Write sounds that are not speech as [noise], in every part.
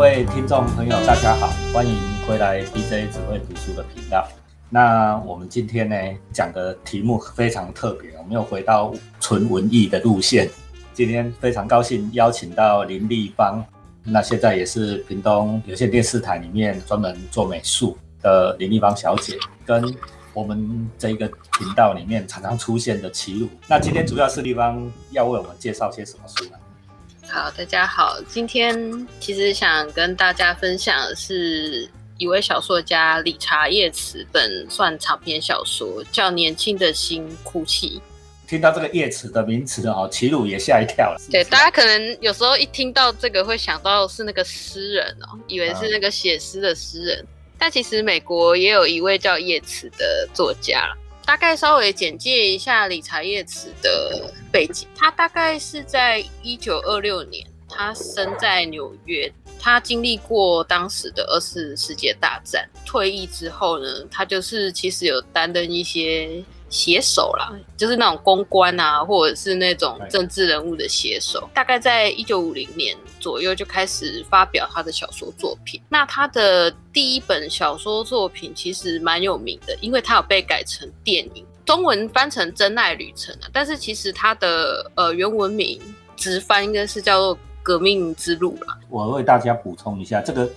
各位听众朋友，大家好，欢迎回来 DJ 只会读书的频道。那我们今天呢讲的题目非常特别，我们又回到纯文艺的路线。今天非常高兴邀请到林立芳，那现在也是屏东有线电视台里面专门做美术的林立芳小姐，跟我们这一个频道里面常常出现的齐鲁。那今天主要是立芳要为我们介绍些什么书呢？好，大家好，今天其实想跟大家分享的是一位小说家理查叶慈本算长篇小说，叫《年轻的心哭泣》。听到这个叶慈的名词哦，齐鲁也吓一跳了。对，大家可能有时候一听到这个会想到是那个诗人哦，以为是那个写诗的诗人，但其实美国也有一位叫叶慈的作家大概稍微简介一下理查叶慈的背景，他大概是在一九二六年，他生在纽约，他经历过当时的二次世界大战，退役之后呢，他就是其实有担任一些。写手啦，就是那种公关啊，或者是那种政治人物的写手。大概在一九五零年左右就开始发表他的小说作品。那他的第一本小说作品其实蛮有名的，因为他有被改成电影，中文翻成《真爱旅程》啊。但是其实他的呃原文名直翻应该是叫做《革命之路》啦。我为大家补充一下这个。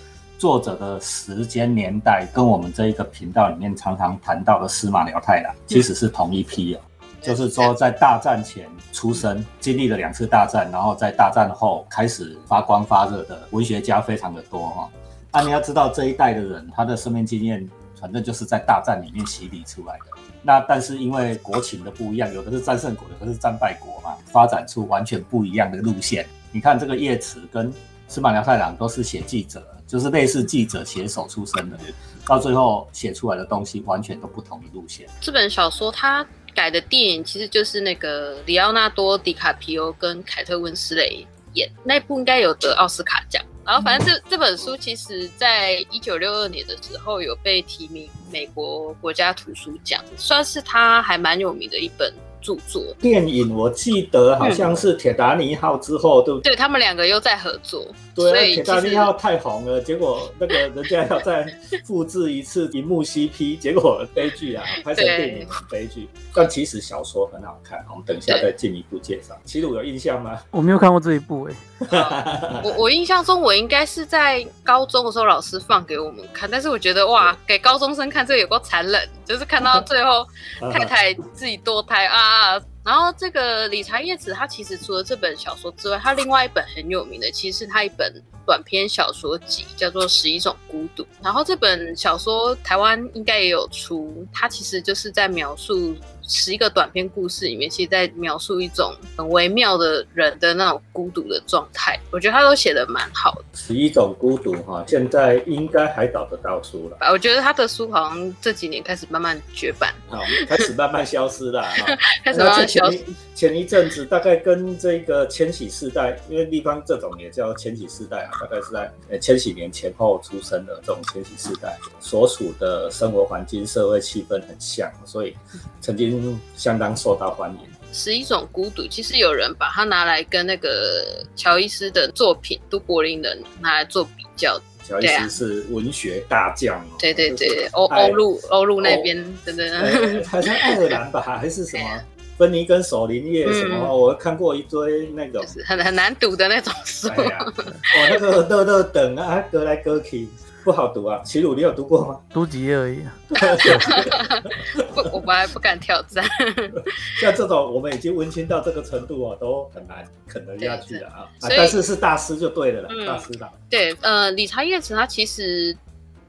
作者的时间年代跟我们这一个频道里面常常谈到的司马辽太郎其实是同一批哦，就是说在大战前出生，经历了两次大战，然后在大战后开始发光发热的文学家非常的多哈。那你要知道这一代的人，他的生命经验反正就是在大战里面洗礼出来的。那但是因为国情的不一样，有的是战胜国，有的是战败国嘛，发展出完全不一样的路线。你看这个叶慈跟司马辽太郎都是写记者。就是类似记者写手出身的，到最后写出来的东西完全都不同的路线。这本小说他改的电影其实就是那个里奥纳多·迪卡皮欧跟凯特·温斯雷演那部，应该有得奥斯卡奖。然后反正这这本书其实在一九六二年的时候有被提名美国国家图书奖，算是他还蛮有名的一本。著作电影，我记得好像是《铁达尼号》之后，对不对？他们两个又在合作。对，《铁达尼号》太红了，结果那个人家要再复制一次荧幕 CP，[laughs] 结果悲剧啊！拍成电影悲剧。但其实小说很好看，我们等一下再进一步介绍。齐鲁有印象吗？我没有看过这一部哎。[laughs] 我我印象中，我应该是在高中的时候老师放给我们看，但是我觉得哇，给高中生看这个有够残忍，就是看到最后太太自己堕胎啊。然后这个理查叶子，他其实除了这本小说之外，他另外一本很有名的，其实是他一本短篇小说集，叫做《十一种孤独》。然后这本小说台湾应该也有出，它其实就是在描述。十一个短篇故事里面，其实在描述一种很微妙的人的那种孤独的状态。我觉得他都写的蛮好的。十一种孤独哈，现在应该还找得到书了。我觉得他的书好像这几年开始慢慢绝版，好，开始慢慢消失了哈。[laughs] 开始慢慢消失。前一阵子大概跟这个千禧世代，因为立方这种也叫千禧世代啊，大概是在呃千禧年前后出生的这种千禧世代，所处的生活环境、社会气氛很像，所以曾经。相当受到欢迎。十一种孤独，其实有人把它拿来跟那个乔伊斯的作品《都柏林人》拿来做比较。乔伊斯是文学大将哦。对对对，欧欧陆欧陆那边，真的。好像爱尔兰吧，[laughs] 还是什么？芬尼跟守林叶什么？我看过一堆那种很很难读的那种书。我那个乐乐等啊，格来格去。不好读啊，齐鲁，你有读过吗？读几页而已。[laughs] 不，我们还不敢挑战。[laughs] 像这种，我们已经温馨到这个程度啊，都很难啃得下去的啊。但是是大师就对了啦，大师的。对，呃，理查叶子他其实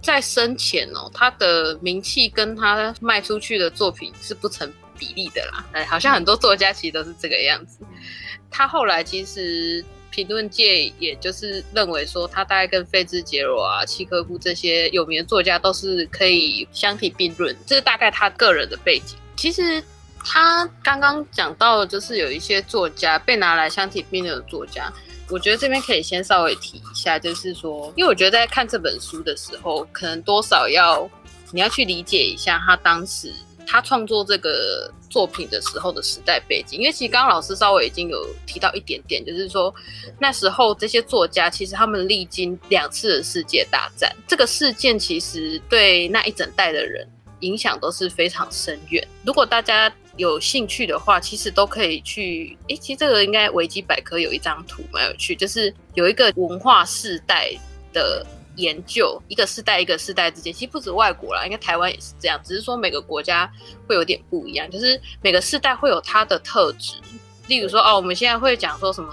在生前哦，他的名气跟他卖出去的作品是不成比例的啦。哎，好像很多作家其实都是这个样子。他后来其实。评论界也就是认为说，他大概跟费兹杰罗啊、契科夫这些有名的作家都是可以相提并论，这是大概他个人的背景。其实他刚刚讲到就是有一些作家被拿来相提并论的作家，我觉得这边可以先稍微提一下，就是说，因为我觉得在看这本书的时候，可能多少要你要去理解一下他当时他创作这个作品的时候的时代背景，因为其实刚刚老师稍微已经有提到一点点，就是说那时候这些作家其实他们历经两次的世界大战，这个事件其实对那一整代的人影响都是非常深远。如果大家有兴趣的话，其实都可以去。诶，其实这个应该维基百科有一张图蛮有趣，就是有一个文化世代的。研究一个世代一个世代之间，其实不止外国啦，应该台湾也是这样，只是说每个国家会有点不一样，就是每个世代会有它的特质。例如说，哦，我们现在会讲说什么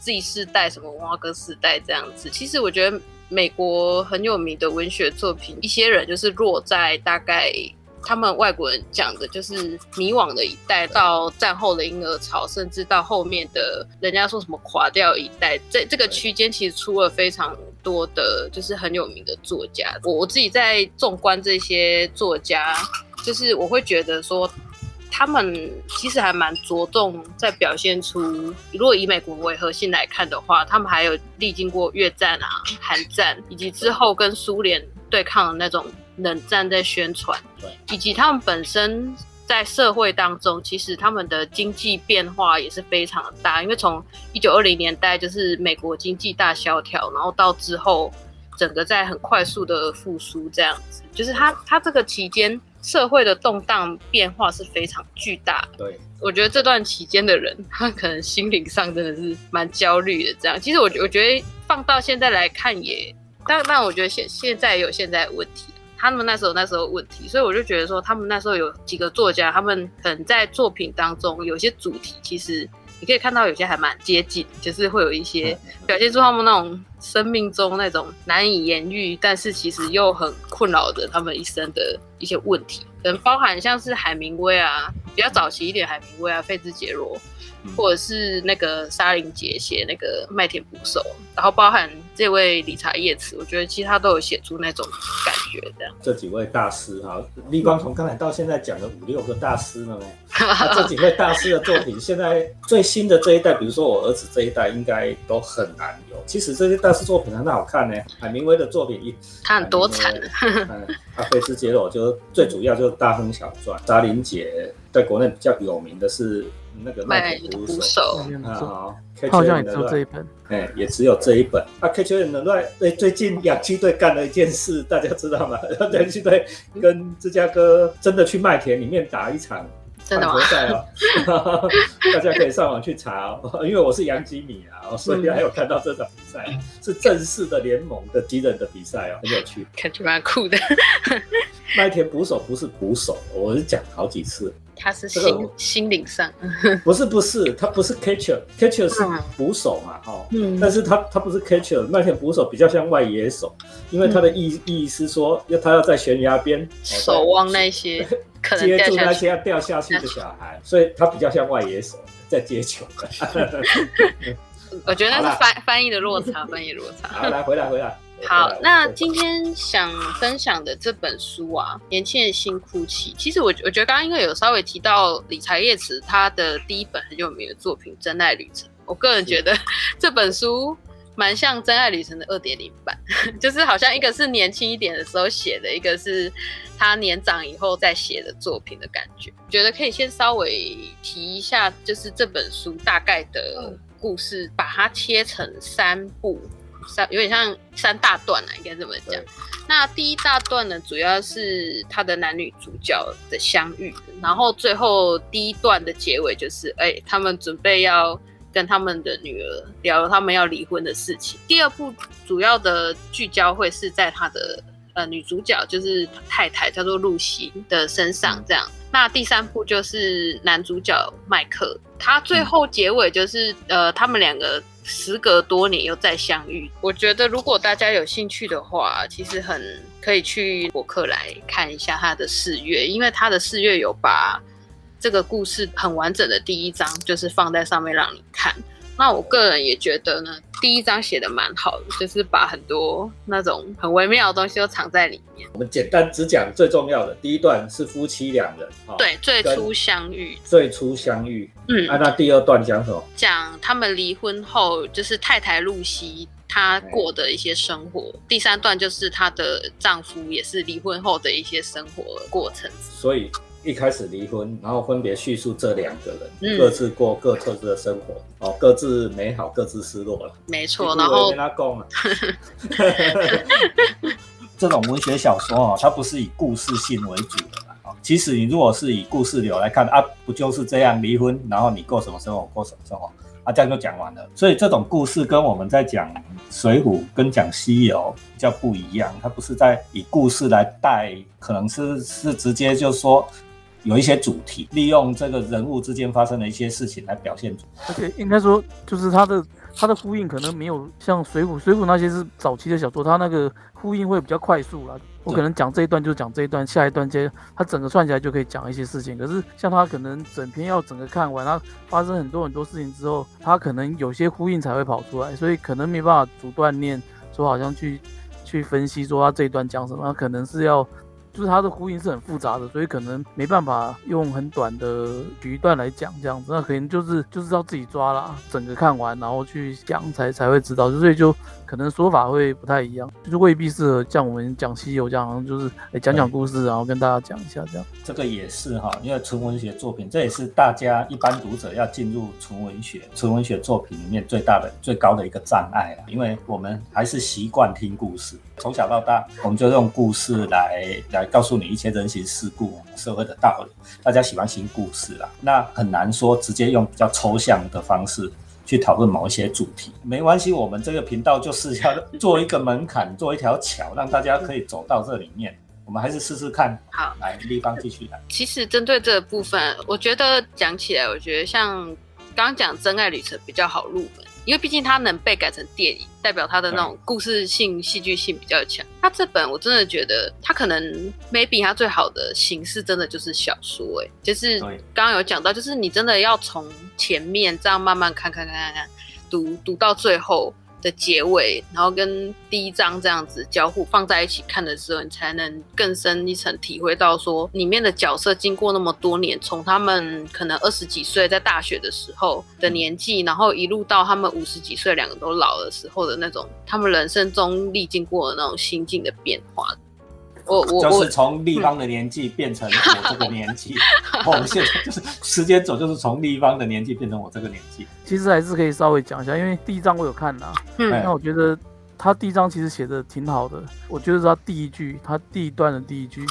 Z 世代、什么文化哥世代这样子。其实我觉得美国很有名的文学作品，一些人就是落在大概。他们外国人讲的就是迷惘的一代，到战后的婴儿潮，甚至到后面的人家说什么垮掉一代，在这个区间其实出了非常多的，就是很有名的作家。我我自己在纵观这些作家，就是我会觉得说，他们其实还蛮着重在表现出，如果以美国为核心来看的话，他们还有历经过越战啊、韩战，以及之后跟苏联对抗的那种。冷战在宣传，对，以及他们本身在社会当中，其实他们的经济变化也是非常大。因为从一九二零年代就是美国经济大萧条，然后到之后整个在很快速的复苏，这样子，就是他他这个期间社会的动荡变化是非常巨大。对，我觉得这段期间的人，他可能心灵上真的是蛮焦虑的。这样，其实我我觉得放到现在来看也，但但我觉得现现在有现在的问题。他们那时候那时候问题，所以我就觉得说，他们那时候有几个作家，他们可能在作品当中有些主题，其实你可以看到有些还蛮接近，就是会有一些表现出他们那种生命中那种难以言喻，但是其实又很困扰着他们一生的一些问题，可能包含像是海明威啊，比较早期一点海明威啊，费兹杰罗。或者是那个沙林杰写那个麦田捕手，然后包含这位理查叶茨，我觉得其实他都有写出那种感觉。这样，这几位大师哈，立光从刚才到现在讲了五六个大师了呢。这几位大师的作品，现在最新的这一代，比如说我儿子这一代，应该都很难有。其实这些大师作品很好看呢。海明威的作品一，他很多产。阿菲斯杰罗就最主要就是大亨小传，沙林杰在国内比较有名的是。那个麦田捕手。啊，好，好像也只有这一本，哎，也只有这一本。啊，K 球员的乱，哎，最近氧气队干了一件事，大家知道吗？[laughs] 氧气队跟芝加哥真的去麦田里面打一场真的赛哦，[laughs] 大家可以上网去查哦，[laughs] 因为我是杨吉米啊，所以还有看到这场比赛，是正式的联盟的敌人的比赛哦，很有趣，感觉蛮酷的。[laughs] 麦田捕手不是捕手，我是讲好几次。他是心心灵上，不是不是，他不是 catcher，catcher 是捕手嘛，哦，但是他他不是 catcher，麦田捕手比较像外野手，因为他的意意思说要他要在悬崖边守望那些接住那些要掉下去的小孩，所以他比较像外野手在接球。[laughs] 我觉得那是翻翻译的落差，翻译落差。好，来回来 [laughs] 回来。好，那今天想分享的这本书啊，《年轻人新哭泣》。其实我我觉得刚刚因为有稍微提到理财叶慈他的第一本很有名的作品《真爱旅程》，我个人觉得 [laughs] 这本书蛮像《真爱旅程》的二点零版，[laughs] 就是好像一个是年轻一点的时候写的，一个是他年长以后再写的作品的感觉。觉得可以先稍微提一下，就是这本书大概的故事，把它切成三部。三有点像三大段啊，应该这么讲。那第一大段呢，主要是他的男女主角的相遇，然后最后第一段的结尾就是，哎，他们准备要跟他们的女儿聊他们要离婚的事情。第二部主要的聚焦会是在他的呃女主角，就是太太叫做露西的身上，这样。那第三部就是男主角麦克，他最后结尾就是呃他们两个。时隔多年又再相遇，我觉得如果大家有兴趣的话，其实很可以去博客来看一下他的四月，因为他的四月有把这个故事很完整的第一章就是放在上面让你看。那我个人也觉得呢，第一章写的蛮好的，就是把很多那种很微妙的东西都藏在里面。我们简单只讲最重要的，第一段是夫妻两人，对，最初相遇，最初相遇，嗯，啊，那第二段讲什么？讲他们离婚后，就是太太露西她过的一些生活。第三段就是她的丈夫也是离婚后的一些生活过程。所以一开始离婚，然后分别叙述这两个人、嗯各自过各特自的生活，哦，各自美好，各自失落了。没错，然后跟他讲啊，[laughs] 这种文学小说哦，它不是以故事性为主的啦。哦其实你如果是以故事流来看啊，不就是这样离婚，然后你过什么生活，我过什么生活啊，这样就讲完了。所以这种故事跟我们在讲《水浒》跟讲《西游》比较不一样，它不是在以故事来带，可能是是直接就说有一些主题，利用这个人物之间发生的一些事情来表现主题。而且应该说，就是它的它的呼应可能没有像水浒水浒那些是早期的小说，它那个呼应会比较快速啦。我可能讲这一段就讲这一段，下一段接它整个串起来就可以讲一些事情。可是像它可能整篇要整个看完，它发生很多很多事情之后，它可能有些呼应才会跑出来，所以可能没办法逐段念，说好像去去分析说它这一段讲什么，它可能是要。就是它的呼应是很复杂的，所以可能没办法用很短的语段来讲这样子，那可能就是就是要自己抓啦，整个看完然后去讲才才会知道，所以就可能说法会不太一样，就是未必适合像我们讲西游这样，好像就是哎讲讲故事，然后跟大家讲一下这样。这个也是哈，因为纯文学作品，这也是大家一般读者要进入纯文学、纯文学作品里面最大的、最高的一个障碍了。因为我们还是习惯听故事，从小到大，我们就用故事来来告诉你一些人情世故、社会的道理。大家喜欢听故事啦，那很难说直接用比较抽象的方式。去讨论某一些主题，没关系，我们这个频道就是要做一个门槛，[laughs] 做一条桥，让大家可以走到这里面。我们还是试试看。好，来，立方继续来。其实针对这个部分，我觉得讲起来，我觉得像刚刚讲《真爱旅程》比较好入门，因为毕竟它能被改成电影，代表它的那种故事性、戏剧性比较强。它这本我真的觉得，它可能 maybe 它最好的形式真的就是小说、欸，哎，就是刚刚有讲到，就是你真的要从前面这样慢慢看看看看看，读读到最后。的结尾，然后跟第一章这样子交互放在一起看的时候，你才能更深一层体会到说里面的角色经过那么多年，从他们可能二十几岁在大学的时候的年纪，然后一路到他们五十几岁两个都老的时候的那种，他们人生中历经过的那种心境的变化。我我就是从立方的年纪变成我这个年纪，[laughs] 我们现在就是时间走，就是从立方的年纪变成我这个年纪。其实还是可以稍微讲一下，因为第一章我有看啦，嗯。哎。那我觉得他第一章其实写的挺好的。我觉得他第一句，他第一段的第一句，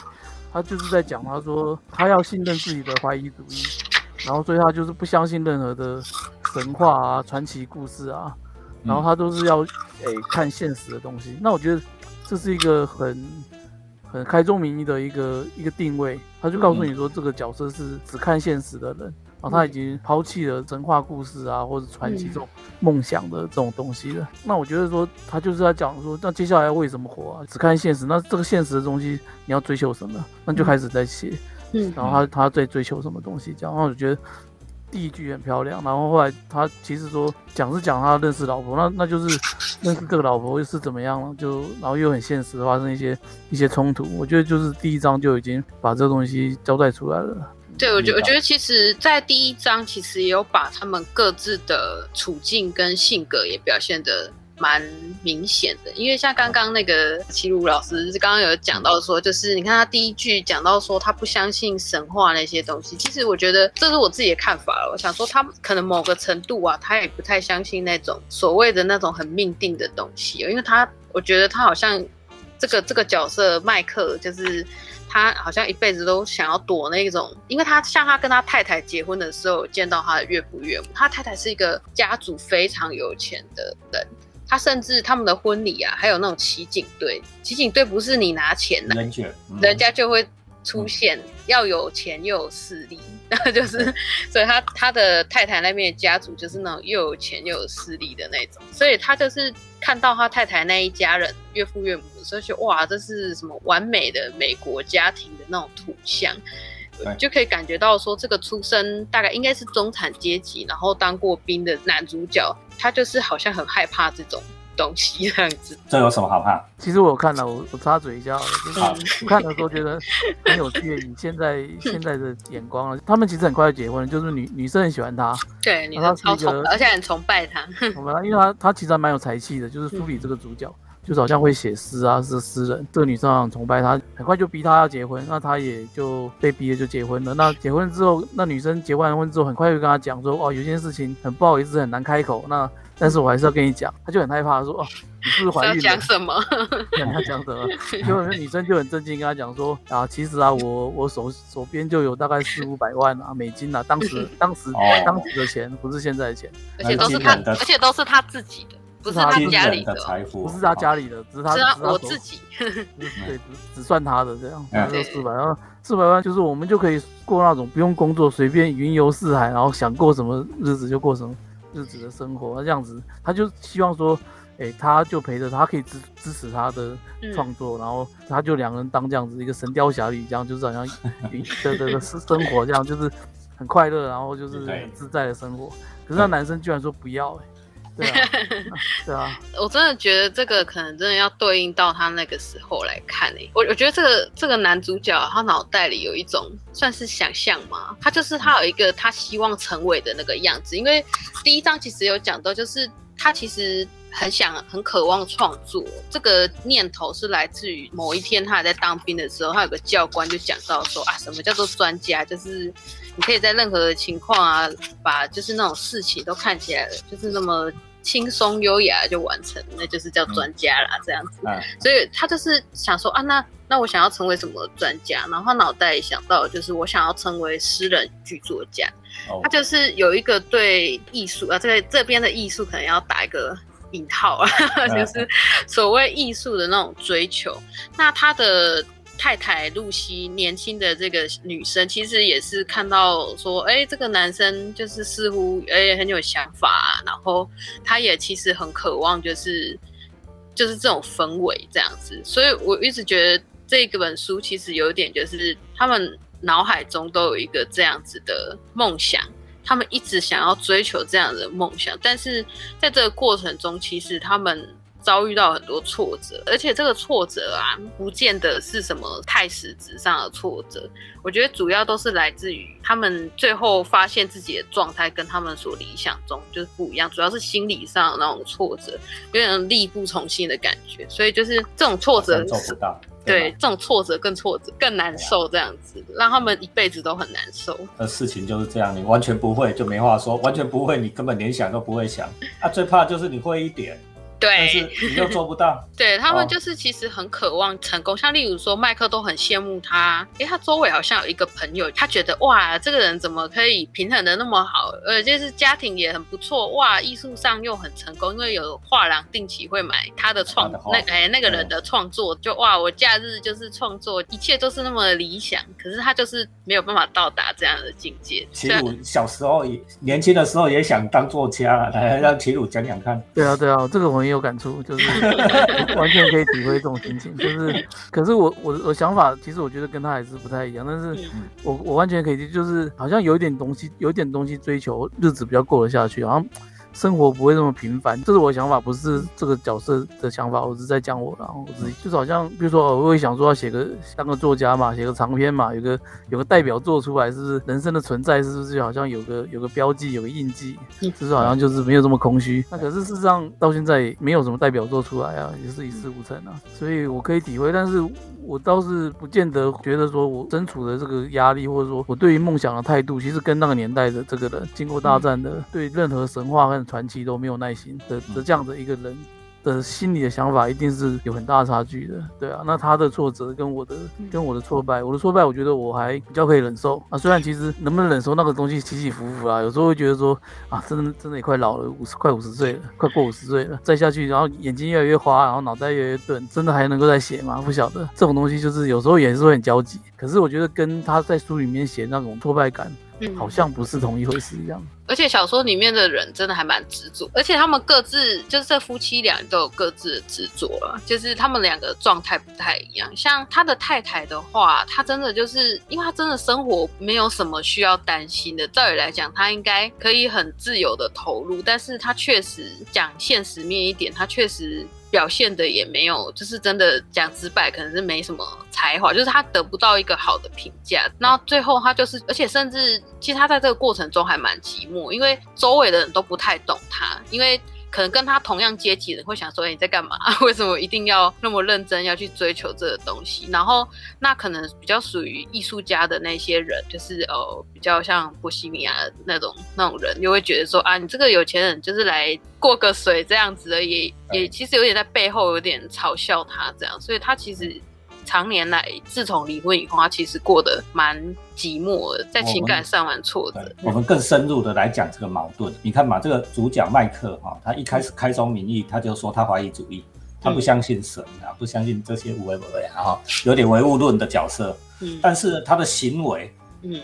他就是在讲，他说他要信任自己的怀疑主义，然后所以他就是不相信任何的神话啊、传奇故事啊，然后他都是要诶、看现实的东西。那我觉得这是一个很很开宗明义的一个一个定位，他就告诉你说这个角色是只看现实的人。然后他已经抛弃了神话故事啊，或者传奇这种梦想的这种东西了。那我觉得说，他就是在讲说，那接下来要为什么活啊？只看现实，那这个现实的东西你要追求什么？那就开始在写，嗯然后他他在追求什么东西这样。然后我觉得第一句很漂亮，然后后来他其实说讲是讲他认识老婆，那那就是认识这个老婆又是怎么样了，就然后又很现实，发生一些一些冲突。我觉得就是第一章就已经把这个东西交代出来了。对，我觉我觉得其实，在第一章其实也有把他们各自的处境跟性格也表现的蛮明显的。因为像刚刚那个齐鲁老师刚刚有讲到说，就是你看他第一句讲到说他不相信神话那些东西，其实我觉得这是我自己的看法了。我想说他可能某个程度啊，他也不太相信那种所谓的那种很命定的东西，因为他我觉得他好像这个这个角色麦克就是。他好像一辈子都想要躲那种，因为他像他跟他太太结婚的时候，见到他的岳父岳母，他太太是一个家族非常有钱的人，他甚至他们的婚礼啊，还有那种骑警队，骑警队不是你拿钱来，人，嗯 [laughs] 人家就会出现，要有钱又有势力，然后就是，[laughs] 所以他他的太太那边的家族就是那种又有钱又有势力的那种，所以他就是看到他太太那一家人岳父岳母的时候，就哇，这是什么完美的美国家庭的那种图像。就可以感觉到说，这个出身大概应该是中产阶级，然后当过兵的男主角，他就是好像很害怕这种东西这样子。这有什么好怕？其实我有看了，我我插嘴一下好了，就是我看的时候觉得很有趣。以现在 [laughs] 现在的眼光了，他们其实很快就结婚了，就是女女生很喜欢他，对，你他是超是一个崇，而且很崇拜他。[laughs] 我们因为他他其实还蛮有才气的，就是书里这个主角，就是好像会写诗啊，是诗人。这个女生很崇拜他，很快就逼他要结婚，那他也就被逼了就结婚了。那结婚之后，那女生结完婚之后，很快就跟他讲说，哦，有件事情很不好意思，很难开口。那但是我还是要跟你讲，他就很害怕，说，哦，你是不是怀孕了？讲什么？[laughs] 他讲什么？结果那女生就很震惊，跟他讲说，啊，其实啊，我我手手边就有大概四五百万啊美金啊，当时 [laughs] 当时当时的钱，不是现在的钱，而且都是他，而且都是他自己的。不是他家里的财富，不是他家里的，只是他我自己，[laughs] [laughs] 对，只只算他的这样，就四百万，四百万就是我们就可以过那种不用工作，随便云游四海，然后想过什么日子就过什么日子的生活，那这样子，他就希望说，哎，他就陪着他，可以支支持他的创作，然后他就两个人当这样子一个神雕侠侣，这样就是好像云的的生生活这样，就是很快乐，然后就是很自在的生活。可是那男生居然说不要，哎。对啊，[laughs] 对啊，我真的觉得这个可能真的要对应到他那个时候来看诶。我我觉得这个这个男主角他脑袋里有一种算是想象嘛，他就是他有一个他希望成为的那个样子。因为第一章其实有讲到，就是他其实很想很渴望创作，这个念头是来自于某一天他还在当兵的时候，他有个教官就讲到说啊，什么叫做专家，就是你可以在任何的情况啊，把就是那种事情都看起来就是那么。轻松优雅就完成，那就是叫专家啦，这样子。所以他就是想说啊，那那我想要成为什么专家？然后他脑袋想到就是我想要成为诗人剧作家。他就是有一个对艺术啊，这个这边的艺术可能要打一个引号啊，[laughs] 就是所谓艺术的那种追求。那他的。太太露西年轻的这个女生，其实也是看到说，哎，这个男生就是似乎哎很有想法，然后他也其实很渴望，就是就是这种氛围这样子。所以我一直觉得这个本书其实有点就是他们脑海中都有一个这样子的梦想，他们一直想要追求这样的梦想，但是在这个过程中，其实他们。遭遇到很多挫折，而且这个挫折啊，不见得是什么太实质上的挫折。我觉得主要都是来自于他们最后发现自己的状态跟他们所理想中就是不一样，主要是心理上的那种挫折，有点力不从心的感觉。所以就是这种挫折，做不到。对，这种挫折更挫折，更难受，这样子让他们一辈子都很难受。那事情就是这样，你完全不会就没话说，完全不会，你根本连想都不会想。啊，最怕就是你会一点。对，你又做不到。[laughs] 对他们就是其实很渴望成功，像例如说麦克都很羡慕他，因为，他周围好像有一个朋友，他觉得哇，这个人怎么可以平衡的那么好，呃，就是家庭也很不错，哇，艺术上又很成功，因为有画廊定期会买他的创那哎那个人的创作，就哇，我假日就是创作，一切都是那么理想，可是他就是没有办法到达这样的境界。齐鲁小时候也年轻的时候也想当作家，来让齐鲁讲讲看。对啊，对啊，这个我。有感触，就是完全可以体会这种心情。就是，可是我我我想法，其实我觉得跟他还是不太一样。但是我我完全可以，就是好像有一点东西，有一点东西追求，日子比较过得下去，好像。生活不会那么平凡，这是我的想法，不是这个角色的想法。我是在讲我，然后我自己，就是好像，比如说，我会想说要写个当个作家嘛，写个长篇嘛，有个有个代表作出来，是不是人生的存在，是不是就好像有个有个标记，有个印记，就是好像就是没有这么空虚。那可是事实上到现在没有什么代表作出来啊，也是一事无成啊，所以我可以体会，但是。我倒是不见得觉得说，我身处的这个压力，或者说我对于梦想的态度，其实跟那个年代的这个人，经过大战的，对任何神话和传奇都没有耐心的的这样的一个人。的心理的想法一定是有很大差距的，对啊，那他的挫折跟我的跟我的挫败，我的挫败我觉得我还比较可以忍受啊，虽然其实能不能忍受那个东西起起伏伏啊，有时候会觉得说啊，真的真的也快老了，五十快五十岁了，快过五十岁了，再下去然后眼睛越来越花，然后脑袋越来越钝，真的还能够再写吗？不晓得这种东西就是有时候也是会很焦急，可是我觉得跟他在书里面写那种挫败感。好像不是同一回事一样，而且小说里面的人真的还蛮执着，而且他们各自就是这夫妻俩都有各自的执着了，就是他们两个状态不太一样。像他的太太的话，他真的就是因为他真的生活没有什么需要担心的，照理来讲他应该可以很自由的投入，但是他确实讲现实面一点，他确实。表现的也没有，就是真的讲直白，可能是没什么才华，就是他得不到一个好的评价。那最后他就是，而且甚至其实他在这个过程中还蛮寂寞，因为周围的人都不太懂他，因为可能跟他同样阶级的人会想说：“哎，你在干嘛？[laughs] 为什么一定要那么认真要去追求这个东西？”然后那可能比较属于艺术家的那些人，就是哦，比较像波西米亚那种那种人，就会觉得说：“啊，你这个有钱人就是来过个水这样子而已。”也其实有点在背后有点嘲笑他这样，所以他其实。常年来，自从离婚以后，他其实过得蛮寂寞的，在情感上蛮挫折。我们更深入的来讲这个矛盾。你看嘛，这个主角麦克哈，他一开始开宗明义，他就说他怀疑主义，他不相信神啊，不相信这些无为不为啊，有点唯物论的角色。嗯，但是他的行为。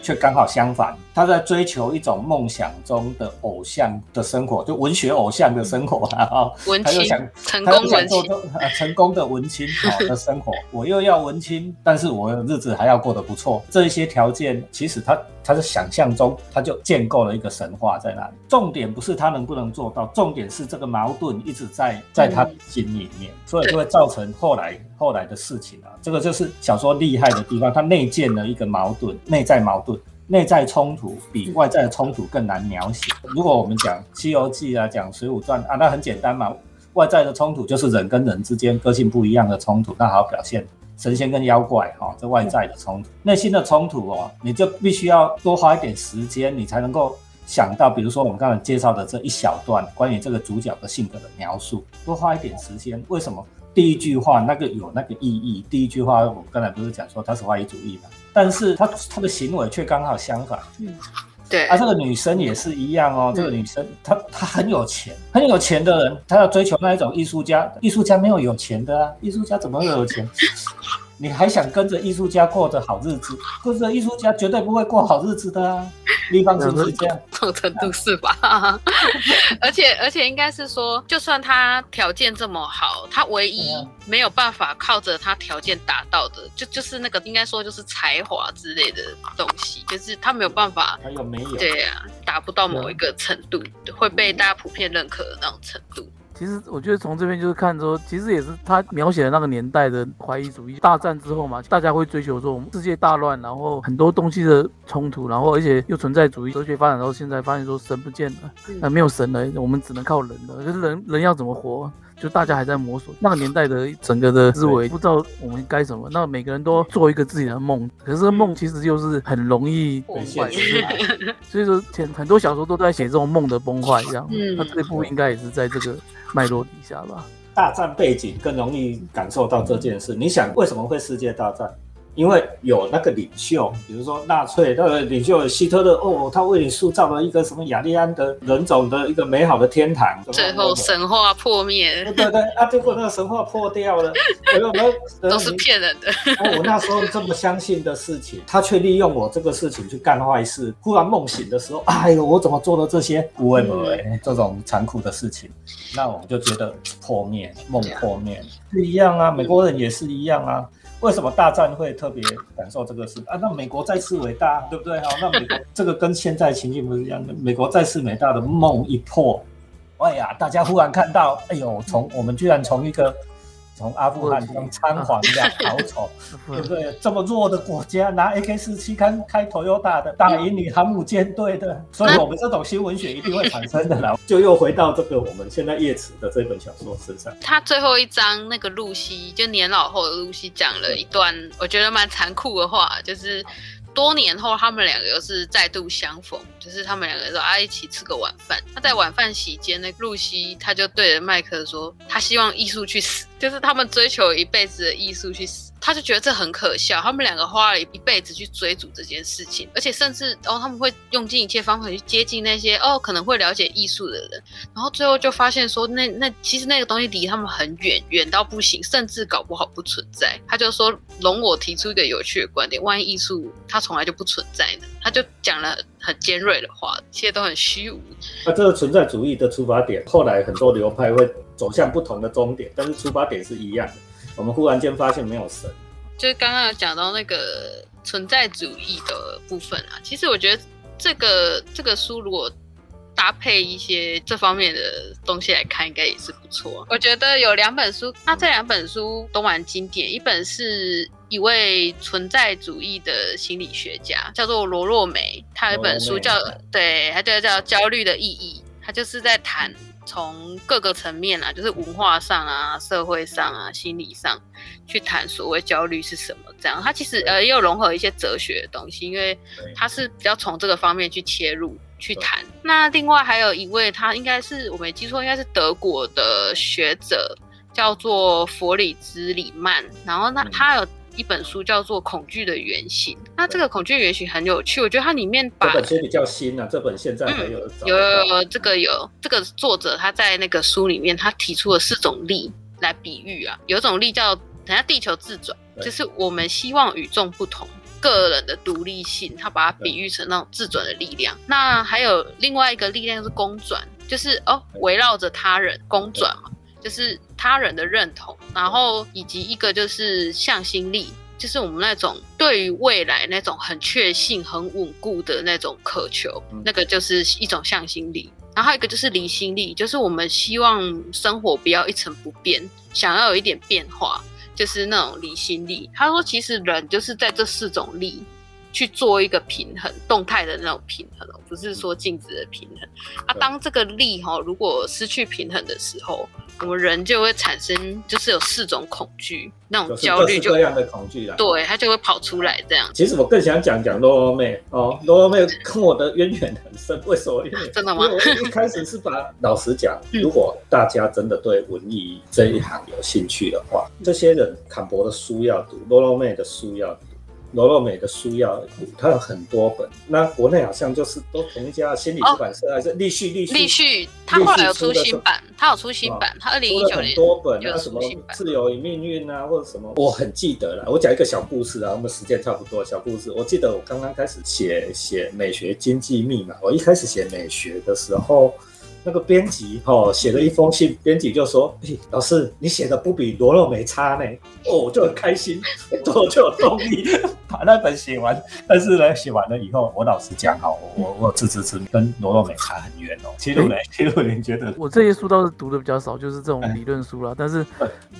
却刚好相反，他在追求一种梦想中的偶像的生活，就文学偶像的生活啊。文青，成功文青，成功的文青好的生活。我又要文青，但是我日子还要过得不错。这一些条件，其实他他是想象中，他就建构了一个神话在那里。重点不是他能不能做到，重点是这个矛盾一直在在他心里面，所以就会造成后来。后来的事情啊，这个就是小说厉害的地方，他内建了一个矛盾，内在矛盾、内在冲突比外在的冲突更难描写。如果我们讲《西游记》啊，讲《水浒传》啊，那很简单嘛，外在的冲突就是人跟人之间个性不一样的冲突，那好表现神仙跟妖怪哈，这外在的冲突。内心的冲突哦，你就必须要多花一点时间，你才能够想到，比如说我们刚才介绍的这一小段关于这个主角的性格的描述，多花一点时间，为什么？第一句话那个有那个意义。第一句话我刚才不是讲说他是怀疑主义嘛？但是他他的行为却刚好相反。嗯，对。啊，这个女生也是一样哦。这个女生她她很有钱，很有钱的人，她要追求那一种艺术家。艺术家没有有钱的啊，艺术家怎么会有钱？你还想跟着艺术家过着好日子？跟着艺术家绝对不会过好日子的啊！立方是不是这样？[laughs] 这种程度是吧？[laughs] 而且而且应该是说，就算他条件这么好，他唯一没有办法靠着他条件达到的，就就是那个应该说就是才华之类的东西，就是他没有办法。还有没有？对啊，达不到某一个程度，会被大家普遍认可的那种程度。其实我觉得从这边就是看说，其实也是他描写的那个年代的怀疑主义大战之后嘛，大家会追求说我们世界大乱，然后很多东西的冲突，然后而且又存在主义，哲学发展到现在，发现说神不见了，那没有神了，我们只能靠人了。就是人人要怎么活？就大家还在摸索，那个年代的整个的思维不知道我们该什么。那每个人都做一个自己的梦，可是梦其实就是很容易崩坏。所以说，前很多小说都在写这种梦的崩坏，这样。那这部应该也是在这个脉络底下吧？大战背景更容易感受到这件事。你想，为什么会世界大战？因为有那个领袖，比如说纳粹那个领袖希特勒，哦，他为你塑造了一个什么雅利安的人种的一个美好的天堂，最后神话破灭。对对啊，结果那个神话破掉了，有没有？都是骗人的。我那时候这么相信的事情，他却利用我这个事情去干坏事。忽然梦醒的时候，哎呦，我怎么做了这些无为不为这种残酷的事情？那我就觉得破灭，梦破灭是一样啊，美国人也是一样啊。为什么大战会特别感受这个事啊？那美国再次伟大，对不对？哈，那美国这个跟现在情境不是一样的。美国再次伟大的梦一破，哎呀，大家忽然看到，哎呦，从我们居然从一个。从阿富汗从仓皇的逃走，[laughs] 对不对？这么弱的国家拿 AK 四七开开 Toyota 的打赢你航母舰队的，所以我们这种新文学一定会产生的啦。[laughs] 就又回到这个我们现在叶慈的这本小说身上。他最后一章那个露西，就年老后的露西讲了一段我觉得蛮残酷的话，就是。多年后，他们两个又是再度相逢，就是他们两个说啊，一起吃个晚饭。他在晚饭席间，那露西他就对着麦克说，他希望艺术去死，就是他们追求一辈子的艺术去死。他就觉得这很可笑，他们两个花了一辈子去追逐这件事情，而且甚至哦，他们会用尽一切方法去接近那些哦可能会了解艺术的人，然后最后就发现说那那其实那个东西离他们很远，远到不行，甚至搞不好不存在。他就说容我提出一个有趣的观点，万一艺术它从来就不存在呢？他就讲了很尖锐的话，一切都很虚无。那这个存在主义的出发点，后来很多流派会走向不同的终点，但是出发点是一样的。我们忽然间发现没有神，就是刚刚有讲到那个存在主义的部分啊。其实我觉得这个这个书如果搭配一些这方面的东西来看，应该也是不错。我觉得有两本书，那这两本书都蛮经典。一本是一位存在主义的心理学家，叫做罗洛梅，他有一本书叫对，他就叫《焦虑的意义》，他就是在谈。从各个层面啊，就是文化上啊、社会上啊、心理上去谈所谓焦虑是什么。这样，它其实呃也有融合一些哲学的东西，因为它是比较从这个方面去切入去谈。那另外还有一位，他应该是我没记错，应该是德国的学者，叫做弗里兹里曼。然后那他有。一本书叫做《恐惧的原型》，那这个恐惧原型很有趣，我觉得它里面把这本书比较新啊，这本现在还有有有有这个有这个作者他在那个书里面他提出了四种力来比喻啊，有一种力叫等下地球自转，就是我们希望与众不同，个人的独立性，他把它比喻成那种自转的力量。那还有另外一个力量是公转，就是哦围绕着他人公转嘛。就是他人的认同，然后以及一个就是向心力，就是我们那种对于未来那种很确信、很稳固的那种渴求，那个就是一种向心力。然后还有一个就是离心力，就是我们希望生活不要一成不变，想要有一点变化，就是那种离心力。他说，其实人就是在这四种力去做一个平衡，动态的那种平衡哦，不是说静止的平衡。啊，当这个力哈如果失去平衡的时候。我们人就会产生，就是有四种恐惧，那种焦虑就各样的恐惧啦。对，它就会跑出来这样。其实我更想讲讲罗罗妹哦，罗罗妹跟我的渊源很深。为什么？[laughs] 真的吗？因为我一开始是把，老实讲，[laughs] 如果大家真的对文艺这一行有兴趣的话，这些人坎博的书要读，罗罗妹的书要读。罗洛美的书要，它有很多本。那国内好像就是都同一家心理出版社，还是立旭？立旭，立旭，他后来有出新版，他有出新版，他二零一九年多本，那什么自由与命运啊，或者什么，我很记得了。我讲一个小故事啊，我们时间差不多，小故事。我记得我刚刚开始写写美学经济密码，我一开始写美学的时候。那个编辑哦写了一封信，编辑就说：“哎，老师，你写的不比罗洛梅差呢。”哦，我就很开心，[laughs] 我就有动力 [laughs] 把那本写完。但是呢，写完了以后，我老实讲哈，我我自知之明，跟罗洛梅差很远哦。[laughs] 其实呢，其实您觉得我这些书倒是读的比较少，就是这种理论书了。但是，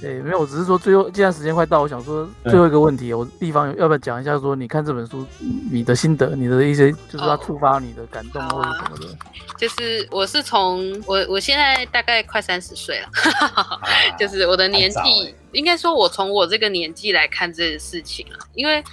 诶，没有，我只是说最后，既然时间快到，我想说最后一个问题，我地方要不要讲一下？说你看这本书，你的心得，你的一些就是它触发你的感动或者什么的。就是我是从我我现在大概快三十岁了，[laughs] 就是我的年纪，应该说我从我这个年纪来看这件事情啊，因为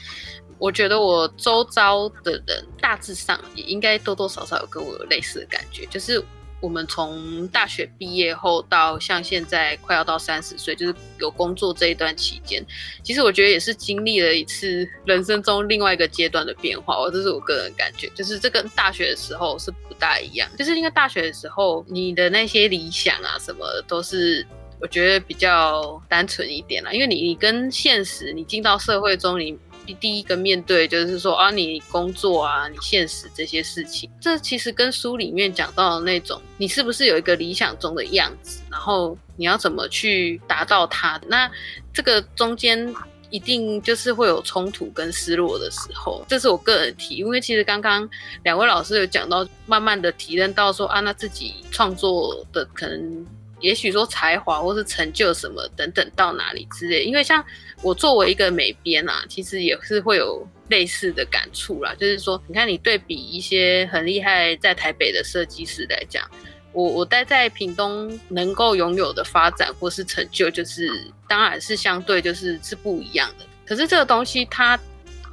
我觉得我周遭的人大致上也应该多多少少有跟我有类似的感觉，就是。我们从大学毕业后到像现在快要到三十岁，就是有工作这一段期间，其实我觉得也是经历了一次人生中另外一个阶段的变化。我这是我个人感觉，就是这跟大学的时候是不大一样。就是因为大学的时候，你的那些理想啊什么，都是我觉得比较单纯一点啦。因为你你跟现实，你进到社会中，你。第一个面对就是说啊，你工作啊，你现实这些事情，这其实跟书里面讲到的那种，你是不是有一个理想中的样子，然后你要怎么去达到它？那这个中间一定就是会有冲突跟失落的时候。这是我个人提，因为其实刚刚两位老师有讲到，慢慢的提认到说啊，那自己创作的可能。也许说才华或是成就什么等等到哪里之类，因为像我作为一个美编啊，其实也是会有类似的感触啦。就是说，你看你对比一些很厉害在台北的设计师来讲，我我待在屏东能够拥有的发展或是成就，就是当然是相对就是是不一样的。可是这个东西它。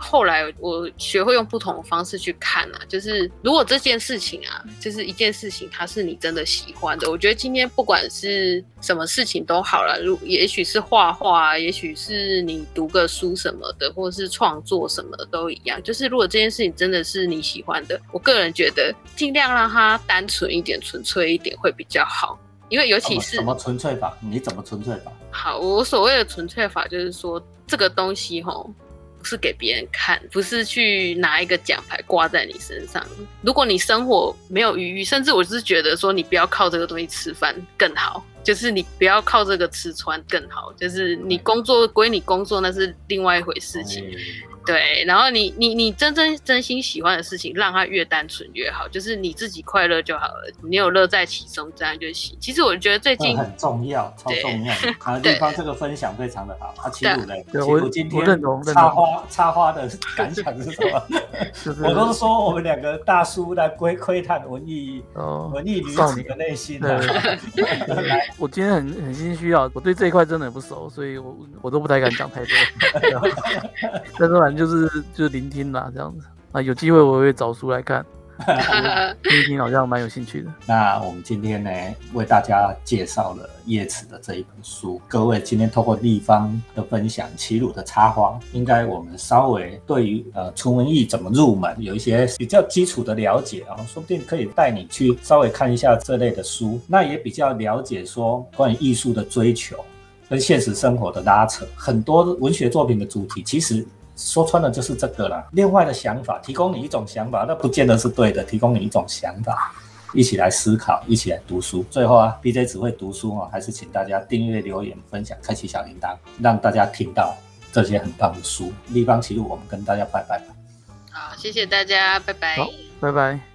后来我学会用不同的方式去看啊，就是如果这件事情啊，就是一件事情，它是你真的喜欢的，我觉得今天不管是什么事情都好了，如也许是画画，也许是你读个书什么的，或者是创作什么的都一样。就是如果这件事情真的是你喜欢的，我个人觉得尽量让它单纯一点、纯粹一点会比较好，因为尤其是什么纯粹法？你怎么纯粹法？好，我所谓的纯粹法就是说这个东西吼。是给别人看，不是去拿一个奖牌挂在你身上。如果你生活没有余裕，甚至我是觉得说，你不要靠这个东西吃饭更好，就是你不要靠这个吃穿更好。就是你工作归你工作，那是另外一回事情。对，然后你你你真真真心喜欢的事情，让它越单纯越好，就是你自己快乐就好了，你有乐在其中，这样就行。其实我觉得最近很重要，超重要。啊，地方这个分享非常的好。啊，齐鲁嘞，齐鲁今天插花插花的感想是什么？[laughs] [laughs] 我都是说我们两个大叔来窥窥探文艺文艺女子的内心。[laughs] 我今天很很心虚啊，我对这一块真的很不熟，所以我我都不太敢讲太多。但是反正就是就是聆听啦，这样子啊，有机会我会找书来看。[laughs] 听听好像蛮有兴趣的。[laughs] 那我们今天呢，为大家介绍了叶慈的这一本书。各位今天透过立方的分享，齐鲁的插花，应该我们稍微对于呃纯文艺怎么入门有一些比较基础的了解啊，说不定可以带你去稍微看一下这类的书。那也比较了解说关于艺术的追求跟现实生活的拉扯，很多文学作品的主题其实。说穿了就是这个了。另外的想法，提供你一种想法，那不见得是对的。提供你一种想法，一起来思考，一起来读书。最后啊，B J 只会读书啊，还是请大家订阅、留言、分享、开启小铃铛，让大家听到这些很棒的书。立方奇路，我们跟大家拜拜。好，谢谢大家，拜拜。好，拜拜。